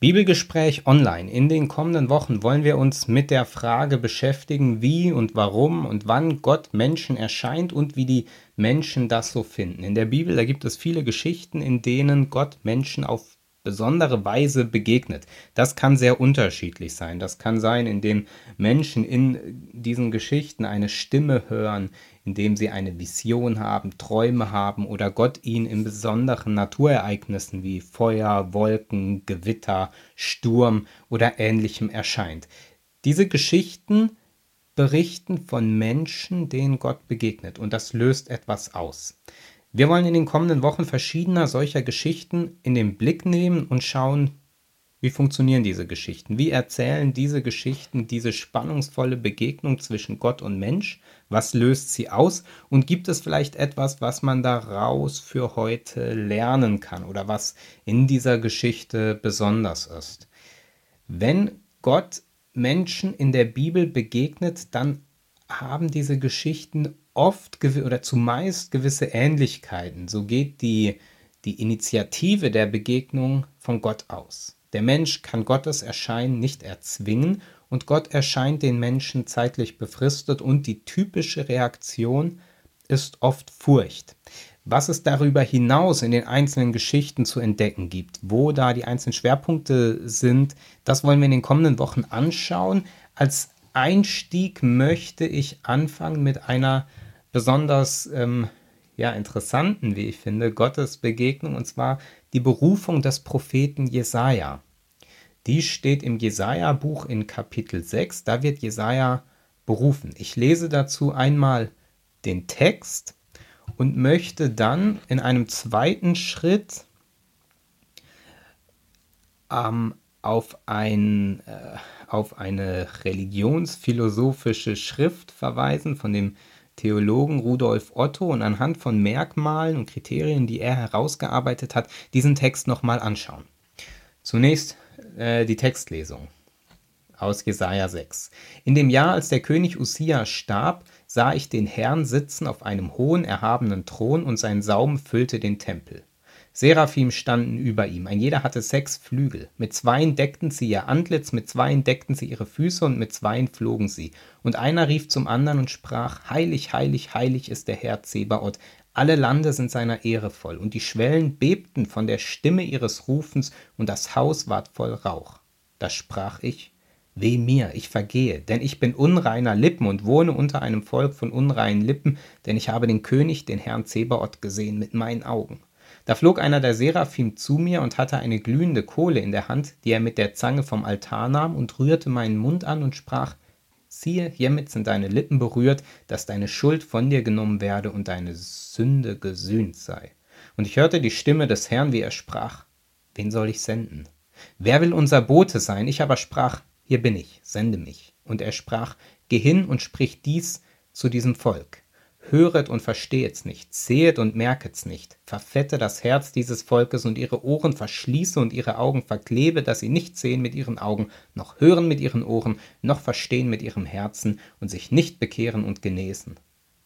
Bibelgespräch online. In den kommenden Wochen wollen wir uns mit der Frage beschäftigen, wie und warum und wann Gott Menschen erscheint und wie die Menschen das so finden. In der Bibel, da gibt es viele Geschichten, in denen Gott Menschen auf besondere Weise begegnet. Das kann sehr unterschiedlich sein. Das kann sein, indem Menschen in diesen Geschichten eine Stimme hören, indem sie eine Vision haben, Träume haben oder Gott ihnen in besonderen Naturereignissen wie Feuer, Wolken, Gewitter, Sturm oder ähnlichem erscheint. Diese Geschichten berichten von Menschen, denen Gott begegnet und das löst etwas aus. Wir wollen in den kommenden Wochen verschiedener solcher Geschichten in den Blick nehmen und schauen, wie funktionieren diese Geschichten? Wie erzählen diese Geschichten diese spannungsvolle Begegnung zwischen Gott und Mensch? Was löst sie aus? Und gibt es vielleicht etwas, was man daraus für heute lernen kann oder was in dieser Geschichte besonders ist? Wenn Gott Menschen in der Bibel begegnet, dann haben diese Geschichten oft oder zumeist gewisse Ähnlichkeiten. So geht die, die Initiative der Begegnung von Gott aus. Der Mensch kann Gottes Erscheinen nicht erzwingen und Gott erscheint den Menschen zeitlich befristet und die typische Reaktion ist oft Furcht. Was es darüber hinaus in den einzelnen Geschichten zu entdecken gibt, wo da die einzelnen Schwerpunkte sind, das wollen wir in den kommenden Wochen anschauen. Als Einstieg möchte ich anfangen mit einer besonders ähm, ja, interessanten, wie ich finde, Gottesbegegnung, und zwar die Berufung des Propheten Jesaja. Die steht im Jesaja-Buch in Kapitel 6. Da wird Jesaja berufen. Ich lese dazu einmal den Text und möchte dann in einem zweiten Schritt ähm, auf, ein, äh, auf eine religionsphilosophische Schrift verweisen von dem Theologen Rudolf Otto und anhand von Merkmalen und Kriterien, die er herausgearbeitet hat, diesen Text nochmal anschauen. Zunächst äh, die Textlesung aus Jesaja 6. In dem Jahr, als der König Usia starb, sah ich den Herrn sitzen auf einem hohen, erhabenen Thron und sein Saum füllte den Tempel. Seraphim standen über ihm, ein jeder hatte sechs Flügel. Mit zweien deckten sie ihr Antlitz, mit zweien deckten sie ihre Füße und mit zweien flogen sie. Und einer rief zum anderen und sprach, Heilig, heilig, heilig ist der Herr Zebaoth, alle Lande sind seiner Ehre voll, und die Schwellen bebten von der Stimme ihres Rufens, und das Haus ward voll Rauch. Da sprach ich, Weh mir, ich vergehe, denn ich bin unreiner Lippen und wohne unter einem Volk von unreinen Lippen, denn ich habe den König, den Herrn Zebaoth, gesehen mit meinen Augen. Da flog einer der Seraphim zu mir und hatte eine glühende Kohle in der Hand, die er mit der Zange vom Altar nahm und rührte meinen Mund an und sprach, siehe, hiermit sind deine Lippen berührt, dass deine Schuld von dir genommen werde und deine Sünde gesühnt sei. Und ich hörte die Stimme des Herrn, wie er sprach, wen soll ich senden? Wer will unser Bote sein? Ich aber sprach, hier bin ich, sende mich. Und er sprach, geh hin und sprich dies zu diesem Volk. Höret und verstehet's nicht, sehet und merket's nicht, verfette das Herz dieses Volkes und ihre Ohren verschließe und ihre Augen verklebe, dass sie nicht sehen mit ihren Augen, noch hören mit ihren Ohren, noch verstehen mit ihrem Herzen und sich nicht bekehren und genesen.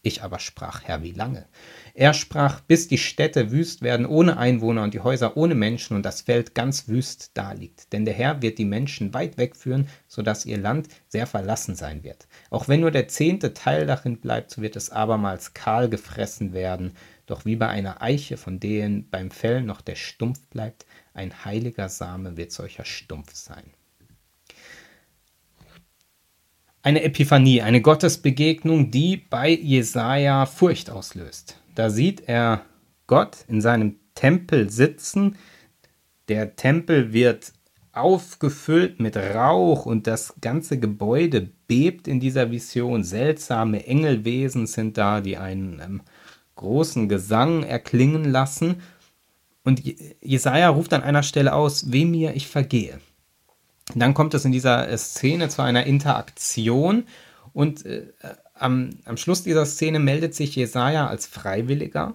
Ich aber sprach, Herr, wie lange? Er sprach, bis die Städte wüst werden ohne Einwohner und die Häuser ohne Menschen und das Feld ganz wüst daliegt. Denn der Herr wird die Menschen weit wegführen, so dass ihr Land sehr verlassen sein wird. Auch wenn nur der zehnte Teil darin bleibt, so wird es abermals kahl gefressen werden. Doch wie bei einer Eiche, von denen beim Fell noch der Stumpf bleibt, ein heiliger Same wird solcher Stumpf sein eine Epiphanie, eine Gottesbegegnung, die bei Jesaja Furcht auslöst. Da sieht er Gott in seinem Tempel sitzen. Der Tempel wird aufgefüllt mit Rauch und das ganze Gebäude bebt in dieser Vision. Seltsame Engelwesen sind da, die einen ähm, großen Gesang erklingen lassen. Und Jesaja ruft an einer Stelle aus: Weh mir, ich vergehe. Dann kommt es in dieser äh, Szene zu einer Interaktion und äh, am, am Schluss dieser Szene meldet sich Jesaja als Freiwilliger,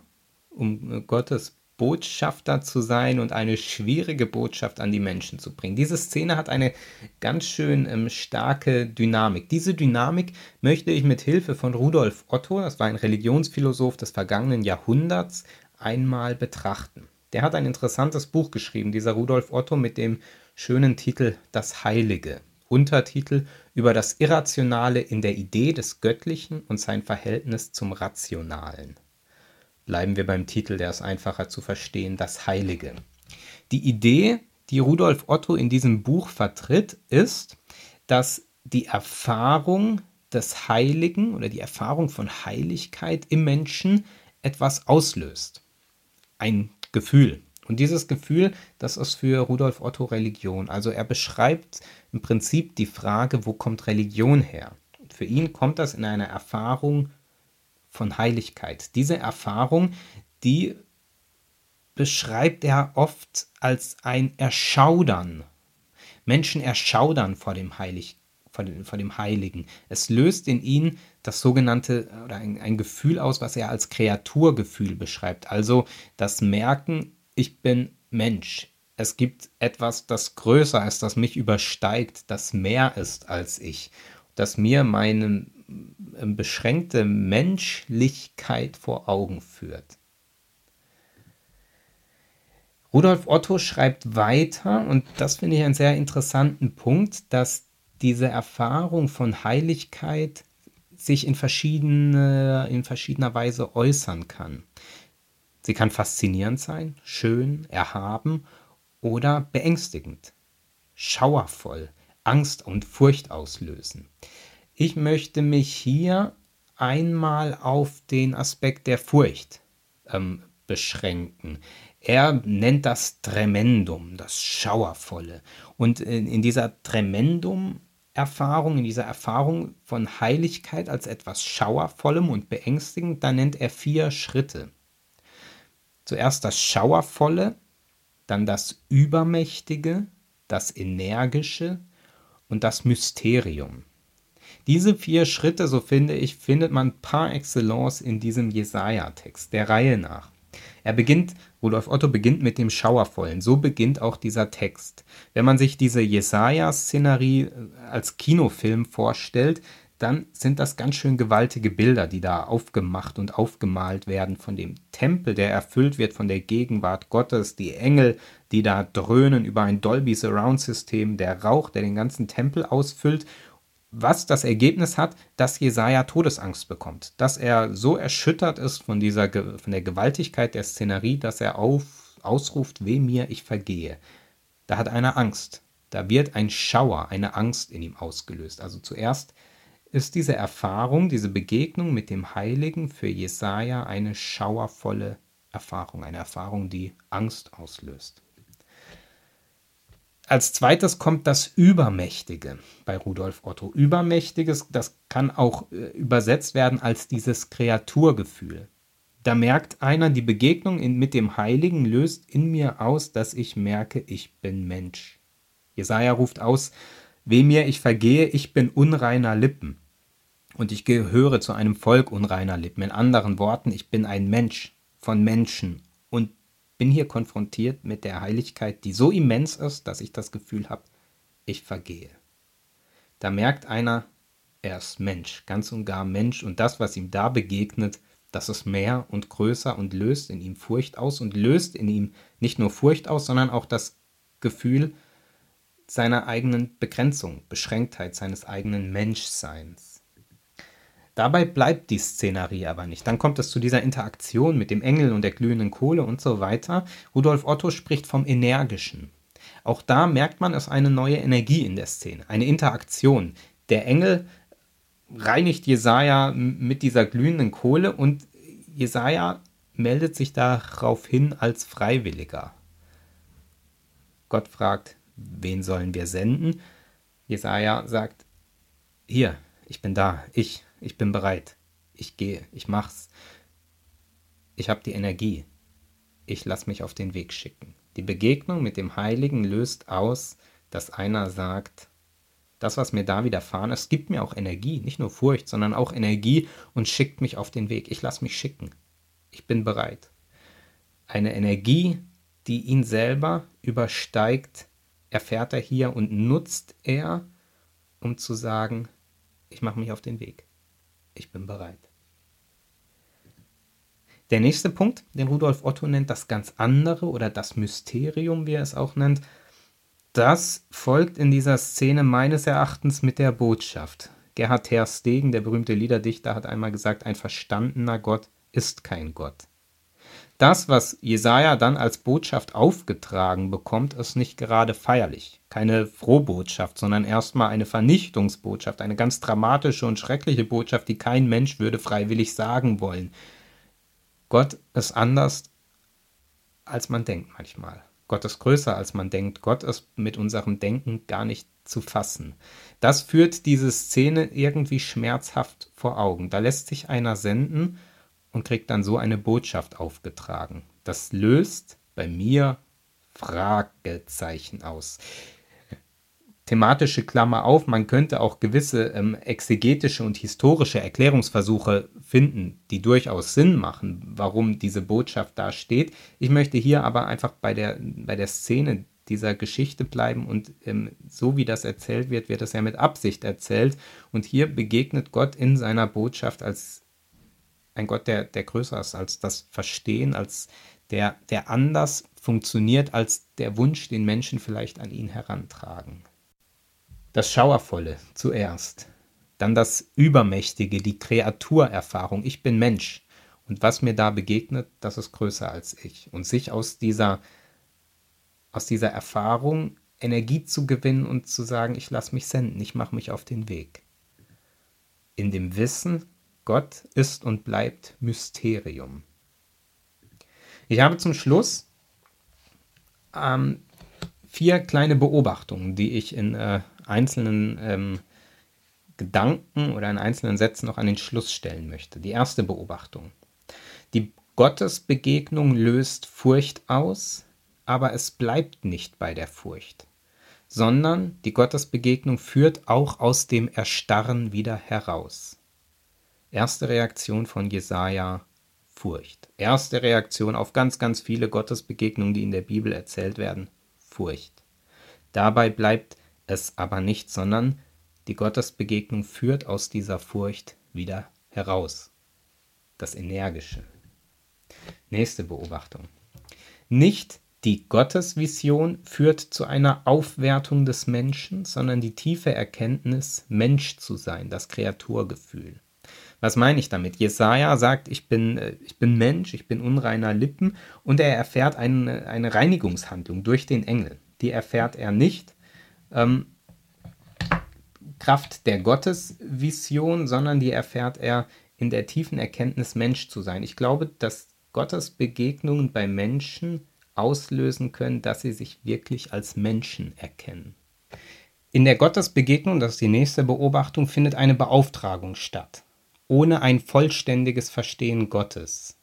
um äh, Gottes Botschafter zu sein und eine schwierige Botschaft an die Menschen zu bringen. Diese Szene hat eine ganz schön ähm, starke Dynamik. Diese Dynamik möchte ich mit Hilfe von Rudolf Otto, das war ein Religionsphilosoph des vergangenen Jahrhunderts, einmal betrachten. Der hat ein interessantes Buch geschrieben, dieser Rudolf Otto mit dem schönen Titel Das Heilige. Untertitel über das Irrationale in der Idee des Göttlichen und sein Verhältnis zum Rationalen. Bleiben wir beim Titel, der ist einfacher zu verstehen, das Heilige. Die Idee, die Rudolf Otto in diesem Buch vertritt, ist, dass die Erfahrung des Heiligen oder die Erfahrung von Heiligkeit im Menschen etwas auslöst. Ein Gefühl. Und dieses Gefühl, das ist für Rudolf Otto Religion. Also er beschreibt im Prinzip die Frage, wo kommt Religion her? Für ihn kommt das in einer Erfahrung von Heiligkeit. Diese Erfahrung, die beschreibt er oft als ein Erschaudern. Menschen erschaudern vor dem, Heilig, vor dem, vor dem Heiligen. Es löst in ihnen das sogenannte oder ein, ein Gefühl aus, was er als Kreaturgefühl beschreibt. Also das Merken, ich bin Mensch. Es gibt etwas, das größer ist, das mich übersteigt, das mehr ist als ich, das mir meine ähm, beschränkte Menschlichkeit vor Augen führt. Rudolf Otto schreibt weiter, und das finde ich einen sehr interessanten Punkt, dass diese Erfahrung von Heiligkeit sich in, verschiedene, in verschiedener Weise äußern kann. Sie kann faszinierend sein, schön, erhaben oder beängstigend, schauervoll, Angst und Furcht auslösen. Ich möchte mich hier einmal auf den Aspekt der Furcht ähm, beschränken. Er nennt das Tremendum, das Schauervolle. Und in, in dieser Tremendum-Erfahrung, in dieser Erfahrung von Heiligkeit als etwas Schauervollem und Beängstigend, da nennt er vier Schritte. Zuerst das Schauervolle, dann das Übermächtige, das Energische und das Mysterium. Diese vier Schritte, so finde ich, findet man par excellence in diesem Jesaja-Text, der Reihe nach. Er beginnt, Rudolf Otto beginnt mit dem Schauervollen. So beginnt auch dieser Text. Wenn man sich diese Jesaja-Szenerie äh, als Kinofilm vorstellt, dann sind das ganz schön gewaltige Bilder, die da aufgemacht und aufgemalt werden von dem Tempel, der erfüllt wird von der Gegenwart Gottes, die Engel, die da dröhnen über ein Dolby Surround System, der Rauch, der den ganzen Tempel ausfüllt, was das Ergebnis hat, dass Jesaja Todesangst bekommt, dass er so erschüttert ist von dieser von der Gewaltigkeit der Szenerie, dass er auf, ausruft, weh mir, ich vergehe. Da hat einer Angst. Da wird ein Schauer, eine Angst in ihm ausgelöst. Also zuerst ist diese Erfahrung, diese Begegnung mit dem Heiligen für Jesaja eine schauervolle Erfahrung, eine Erfahrung, die Angst auslöst. Als zweites kommt das Übermächtige bei Rudolf Otto. Übermächtiges, das kann auch äh, übersetzt werden als dieses Kreaturgefühl. Da merkt einer, die Begegnung mit dem Heiligen löst in mir aus, dass ich merke, ich bin Mensch. Jesaja ruft aus, Weh mir, ich vergehe, ich bin unreiner Lippen. Und ich gehöre zu einem Volk unreiner Lippen. In anderen Worten, ich bin ein Mensch von Menschen und bin hier konfrontiert mit der Heiligkeit, die so immens ist, dass ich das Gefühl habe, ich vergehe. Da merkt einer, er ist Mensch, ganz und gar Mensch, und das, was ihm da begegnet, das ist mehr und größer und löst in ihm Furcht aus und löst in ihm nicht nur Furcht aus, sondern auch das Gefühl, seiner eigenen Begrenzung, Beschränktheit, seines eigenen Menschseins. Dabei bleibt die Szenerie aber nicht. Dann kommt es zu dieser Interaktion mit dem Engel und der glühenden Kohle und so weiter. Rudolf Otto spricht vom Energischen. Auch da merkt man, es eine neue Energie in der Szene, eine Interaktion. Der Engel reinigt Jesaja mit dieser glühenden Kohle und Jesaja meldet sich darauf hin als Freiwilliger. Gott fragt, wen sollen wir senden? Jesaja sagt, hier, ich bin da, ich, ich bin bereit, ich gehe, ich mach's. Ich habe die Energie, ich lass mich auf den Weg schicken. Die Begegnung mit dem Heiligen löst aus, dass einer sagt, das, was mir da widerfahren ist, gibt mir auch Energie, nicht nur Furcht, sondern auch Energie und schickt mich auf den Weg. Ich lass mich schicken. Ich bin bereit. Eine Energie, die ihn selber übersteigt, erfährt er hier und nutzt er, um zu sagen, ich mache mich auf den Weg. Ich bin bereit. Der nächste Punkt, den Rudolf Otto nennt, das ganz andere oder das Mysterium, wie er es auch nennt, das folgt in dieser Szene meines Erachtens mit der Botschaft. Gerhard Ter Stegen, der berühmte Liederdichter, hat einmal gesagt, ein verstandener Gott ist kein Gott. Das, was Jesaja dann als Botschaft aufgetragen bekommt, ist nicht gerade feierlich. Keine Frohbotschaft, sondern erstmal eine Vernichtungsbotschaft, eine ganz dramatische und schreckliche Botschaft, die kein Mensch würde freiwillig sagen wollen. Gott ist anders, als man denkt manchmal. Gott ist größer, als man denkt. Gott ist mit unserem Denken gar nicht zu fassen. Das führt diese Szene irgendwie schmerzhaft vor Augen. Da lässt sich einer senden und kriegt dann so eine Botschaft aufgetragen. Das löst bei mir Fragezeichen aus thematische Klammer auf, man könnte auch gewisse ähm, exegetische und historische Erklärungsversuche finden, die durchaus Sinn machen, warum diese Botschaft da steht. Ich möchte hier aber einfach bei der, bei der Szene dieser Geschichte bleiben und ähm, so wie das erzählt wird, wird es ja mit Absicht erzählt und hier begegnet Gott in seiner Botschaft als ein Gott, der, der größer ist als das Verstehen, als der, der anders funktioniert als der Wunsch, den Menschen vielleicht an ihn herantragen. Das Schauervolle zuerst, dann das Übermächtige, die Kreaturerfahrung, ich bin Mensch. Und was mir da begegnet, das ist größer als ich. Und sich aus dieser, aus dieser Erfahrung Energie zu gewinnen und zu sagen, ich lasse mich senden, ich mache mich auf den Weg. In dem Wissen, Gott ist und bleibt Mysterium. Ich habe zum Schluss ähm, vier kleine Beobachtungen, die ich in äh, einzelnen ähm, Gedanken oder in einzelnen Sätzen noch an den Schluss stellen möchte. Die erste Beobachtung. Die Gottesbegegnung löst Furcht aus, aber es bleibt nicht bei der Furcht, sondern die Gottesbegegnung führt auch aus dem Erstarren wieder heraus. Erste Reaktion von Jesaja: Furcht. Erste Reaktion auf ganz, ganz viele Gottesbegegnungen, die in der Bibel erzählt werden: Furcht. Dabei bleibt es aber nicht, sondern die Gottesbegegnung führt aus dieser Furcht wieder heraus. Das Energische. Nächste Beobachtung. Nicht die Gottesvision führt zu einer Aufwertung des Menschen, sondern die tiefe Erkenntnis, Mensch zu sein, das Kreaturgefühl. Was meine ich damit? Jesaja sagt, ich bin, äh, ich bin Mensch, ich bin unreiner Lippen und er erfährt eine, eine Reinigungshandlung durch den Engel. Die erfährt er nicht, ähm, Kraft der Gottesvision, sondern die erfährt er in der tiefen Erkenntnis, Mensch zu sein. Ich glaube, dass Gottes Begegnungen bei Menschen auslösen können, dass sie sich wirklich als Menschen erkennen. In der Gottesbegegnung, das ist die nächste Beobachtung, findet eine Beauftragung statt, ohne ein vollständiges Verstehen Gottes.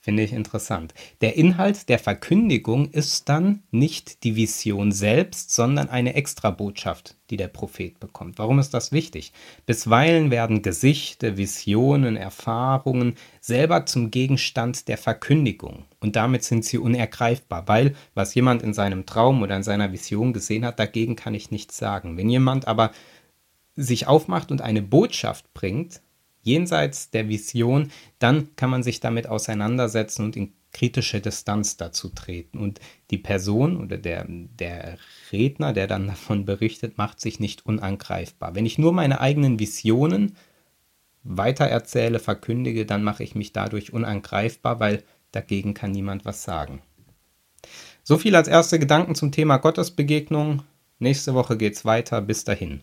Finde ich interessant. Der Inhalt der Verkündigung ist dann nicht die Vision selbst, sondern eine Extrabotschaft, die der Prophet bekommt. Warum ist das wichtig? Bisweilen werden Gesichte, Visionen, Erfahrungen selber zum Gegenstand der Verkündigung und damit sind sie unergreifbar, weil was jemand in seinem Traum oder in seiner Vision gesehen hat, dagegen kann ich nichts sagen. Wenn jemand aber sich aufmacht und eine Botschaft bringt, jenseits der Vision, dann kann man sich damit auseinandersetzen und in kritische Distanz dazu treten. Und die Person oder der, der Redner, der dann davon berichtet, macht sich nicht unangreifbar. Wenn ich nur meine eigenen Visionen weitererzähle, verkündige, dann mache ich mich dadurch unangreifbar, weil dagegen kann niemand was sagen. So viel als erste Gedanken zum Thema Gottesbegegnung. Nächste Woche geht es weiter. Bis dahin.